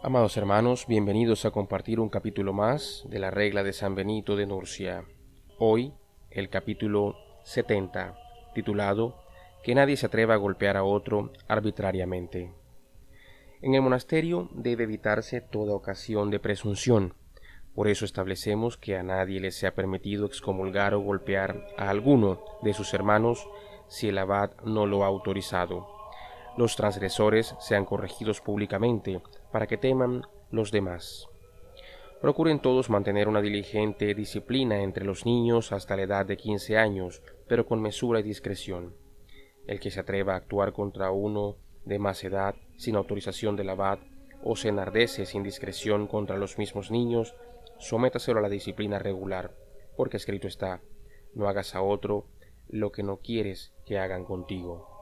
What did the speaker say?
Amados hermanos, bienvenidos a compartir un capítulo más de la regla de San Benito de Nurcia. Hoy, el capítulo 70, titulado Que nadie se atreva a golpear a otro arbitrariamente. En el monasterio debe evitarse toda ocasión de presunción. Por eso establecemos que a nadie le sea permitido excomulgar o golpear a alguno de sus hermanos si el abad no lo ha autorizado los transgresores sean corregidos públicamente, para que teman los demás. Procuren todos mantener una diligente disciplina entre los niños hasta la edad de quince años, pero con mesura y discreción. El que se atreva a actuar contra uno de más edad, sin autorización del abad, o se enardece sin discreción contra los mismos niños, sométaselo a la disciplina regular, porque escrito está, no hagas a otro lo que no quieres que hagan contigo.